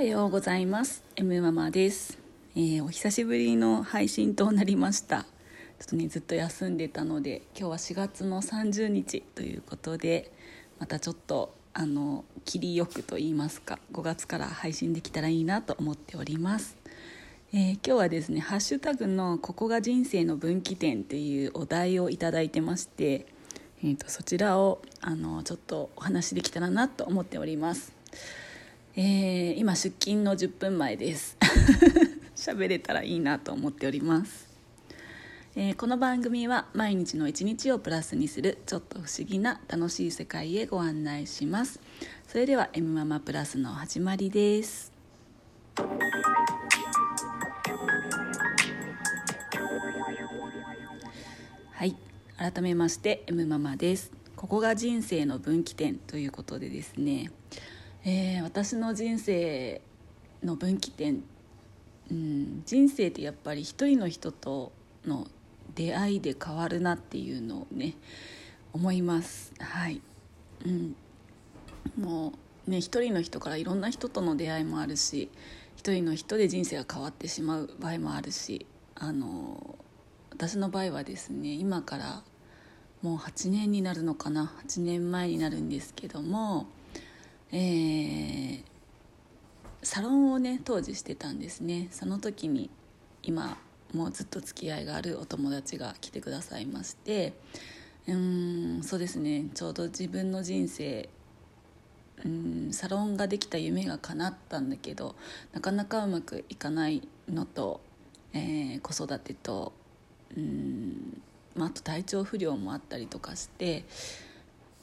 はようございます。M ママです、えー、お久しぶりの配信となりました。ちょっとねずっと休んでたので今日は4月の30日ということでまたちょっとあの切りよくと言いますか5月から配信できたらいいなと思っております。えー、今日はですねハッシュタグの「ここが人生の分岐点」というお題をいただいてまして、えーと、そちらをあのちょっとお話できたらなと思っております、えー、今出勤の10分前です。喋れたらいいなと思っております、えー、この番組は毎日の一日をプラスにするちょっと不思議な楽しい世界へご案内します。それでは M ママプラスの始まりです。はい。改めまして M ママです。ここが人生の分岐点ということでですね、えー、私の人生の分岐点、うん、人生ってやっぱり一人の人との出会いで変わるなっていうのをね思います。はい、うん、もうね一人の人からいろんな人との出会いもあるし一人の人で人生が変わってしまう場合もあるしあの私の場合はですね今からもう8年になるのかな。8年前になるんですけども、えー、サロンをね当時してたんですね。その時に今もうずっと付き合いがあるお友達が来てくださいまして。うんそうですね。ちょうど自分の人生うんサロンができた夢が叶ったんだけどなかなかうまくいかないのと、えー、子育てとうんまあ、あと体調不良もあったりとかして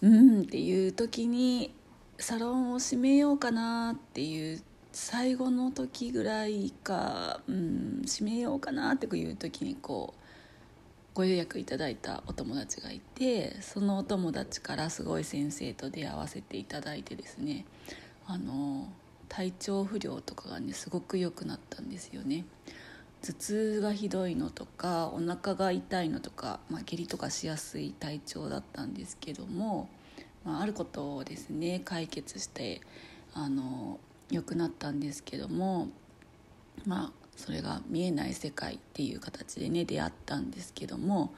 うんっていう時にサロンを閉めようかなっていう最後の時ぐらいか、うん、閉めようかなっていう時にこうご予約いただいたお友達がいてそのお友達からすごい先生と出会わせていただいてですねあの体調不良とかがねすごく良くなったんですよね。頭痛がひどいのとかお腹が痛いのとか、まあ、下痢とかしやすい体調だったんですけども、まあ、あることをですね解決してあの良くなったんですけどもまあそれが見えない世界っていう形でね出会ったんですけども、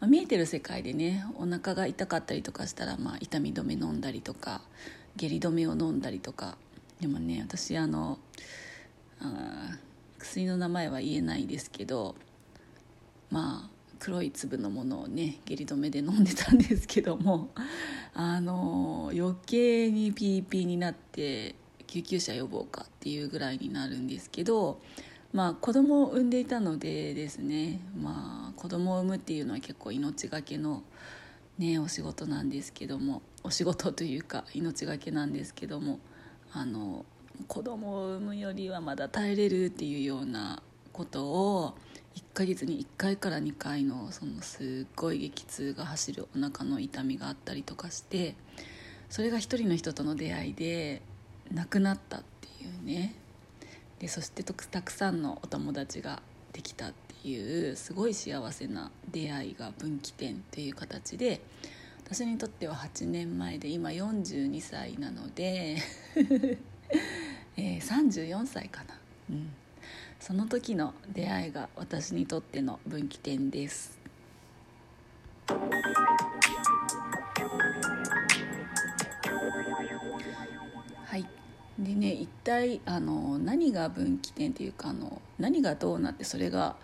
まあ、見えてる世界でねお腹が痛かったりとかしたら、まあ、痛み止め飲んだりとか下痢止めを飲んだりとかでもね私あのあ薬の名前は言えないですけどまあ黒い粒のものをね下痢止めで飲んでたんですけども あの余計にピーピーになって救急車呼ぼうかっていうぐらいになるんですけどまあ子供を産んでいたのでですねまあ子供を産むっていうのは結構命がけのねお仕事なんですけどもお仕事というか命がけなんですけどもあの子供を産むよりはまだ耐えれるっていうようなことを1ヶ月に1回から2回のそのすっごい激痛が走るお腹の痛みがあったりとかしてそれが一人の人との出会いで亡くなったっていうね。でそしてたくさんのお友達ができたっていうすごい幸せな出会いが分岐点っていう形で私にとっては8年前で今42歳なので えー、34歳かな、うん、その時の出会いが私にとっての分岐点ですはいでね一体あの何が分岐点っていうかあの何がどうなってそれが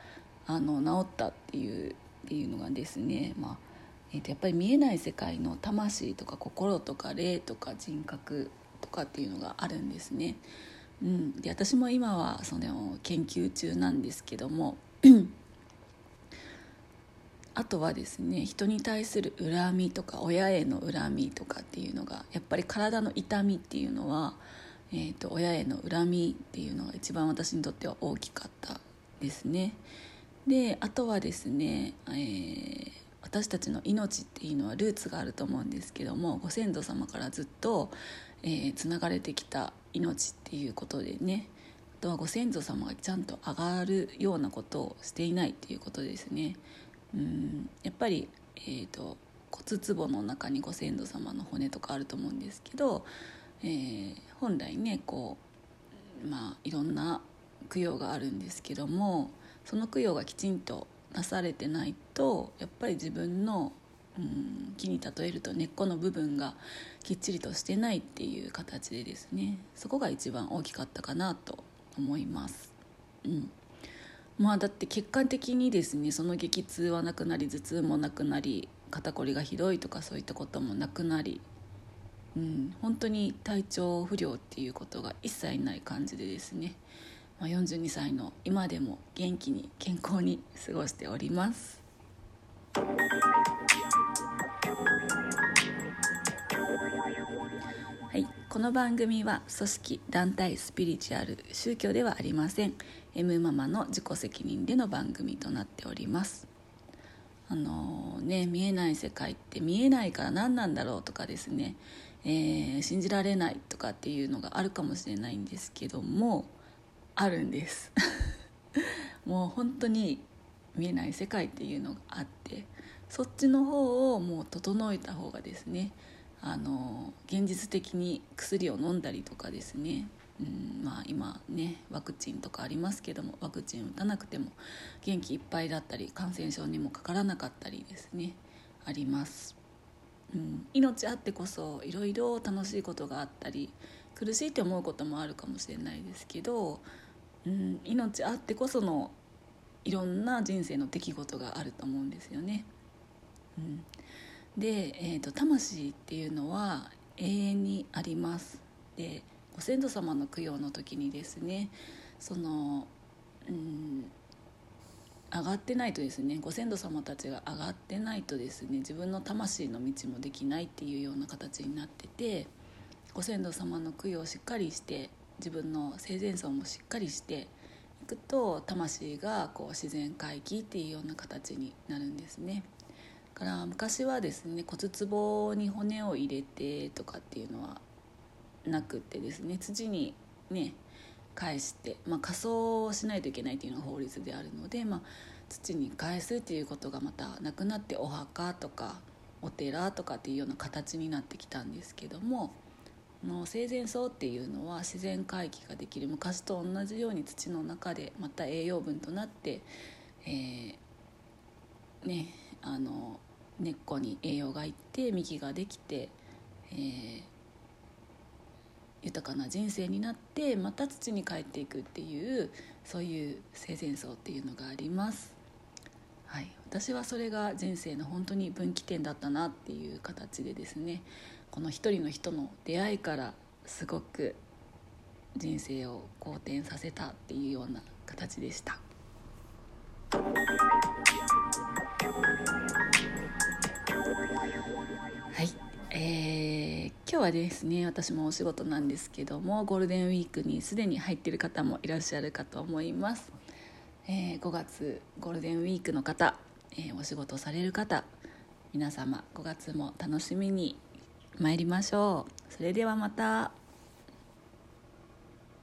あの治ったっていうっていうのがですね、まあえー、とやっぱり見えない世界の魂とか心とか霊とか人格とかっていうのがあるんですね。うん、で私も今はその研究中なんですけども あとはですね人に対する恨みとか親への恨みとかっていうのがやっぱり体の痛みっていうのは、えーと、親への恨みっていうのが一番私にとっては大きかったですね。であとはですね、えー、私たちの命っていうのはルーツがあると思うんですけどもご先祖様からずっとつな、えー、がれてきた命っていうことでねあとはご先祖様がちゃんと上がるようなことをしていないっていうことですね。うんやっぱり、えーと、骨壺の中にご先祖様の骨とかあると思うんですけど、えー、本来ねこうまあいろんな供養があるんですけどもその供養がきちんとなされてないとやっぱり自分の、うん、木に例えると根っこの部分がきっちりとしてないっていう形でですねそこが一番大きかったかなと思います。うん。まあだって結果的にですねその激痛はなくなり頭痛もなくなり肩こりがひどいとかそういったこともなくなり、うん、本当に体調不良っていうことが一切ない感じでですねまあ、42歳の今でも元気に健康に過ごしております。はいこの番組は組織団体スピリチュアル宗教ではありません。M ママの自己責任での番組となっております。あのー、ね見えない世界って見えないから何なんだろうとかですね、えー、信じられないとかっていうのがあるかもしれないんですけどもあるんです。もう本当に見えない世界っていうのがあってそっちの方をもう整えた方がですねあの現実的に薬を飲んだりとかですね、うんまあ、今ねワクチンとかありますけどもワクチン打たなくても元気いっぱいだったり感染症にもかからなかったりですね。あります、うん、命あってこそいろいろ楽しいことがあったり苦しいって思うこともあるかもしれないですけどうん、命あってこそのいろんな人生の出来事があると思うんですよね。で、えーと、魂っていうのは永遠にあります。でご先祖様の供養の時にですねその、うん、上がってないとですねご先祖様たちが上がってないとですね自分の魂の道もできないっていうような形になっててご先祖様の供養をしっかりして自分の生前葬もしっかりしていくと魂がこう自然回帰っていうような形になるんですね。から昔はですね骨壺に骨を入れてとかっていうのはなくってですね土にね返して、まあ、仮装をしないといけないっていうのが法律であるので、まあ、土に返すっていうことがまたなくなってお墓とかお寺とかっていうような形になってきたんですけどもの生前葬っていうのは自然回帰ができる昔と同じように土の中でまた栄養分となって、えー、ねあの根っこに栄養がいって幹ができて、えー、豊かな人生になってまた土に帰っていくっていうそういう生前葬っていうのがあります。はい、私はそれが人生の本当に分岐点だったなっていう形でですねこの一人の人の出会いからすごく人生を好転させたっていうような形でした。はい、えー、今日はですね私もお仕事なんですけどもゴールデンウィークにすでに入ってる方もいらっしゃるかと思います、えー、5月ゴールデンウィークの方、えー、お仕事される方皆様5月も楽しみに参りましょう。それではまた。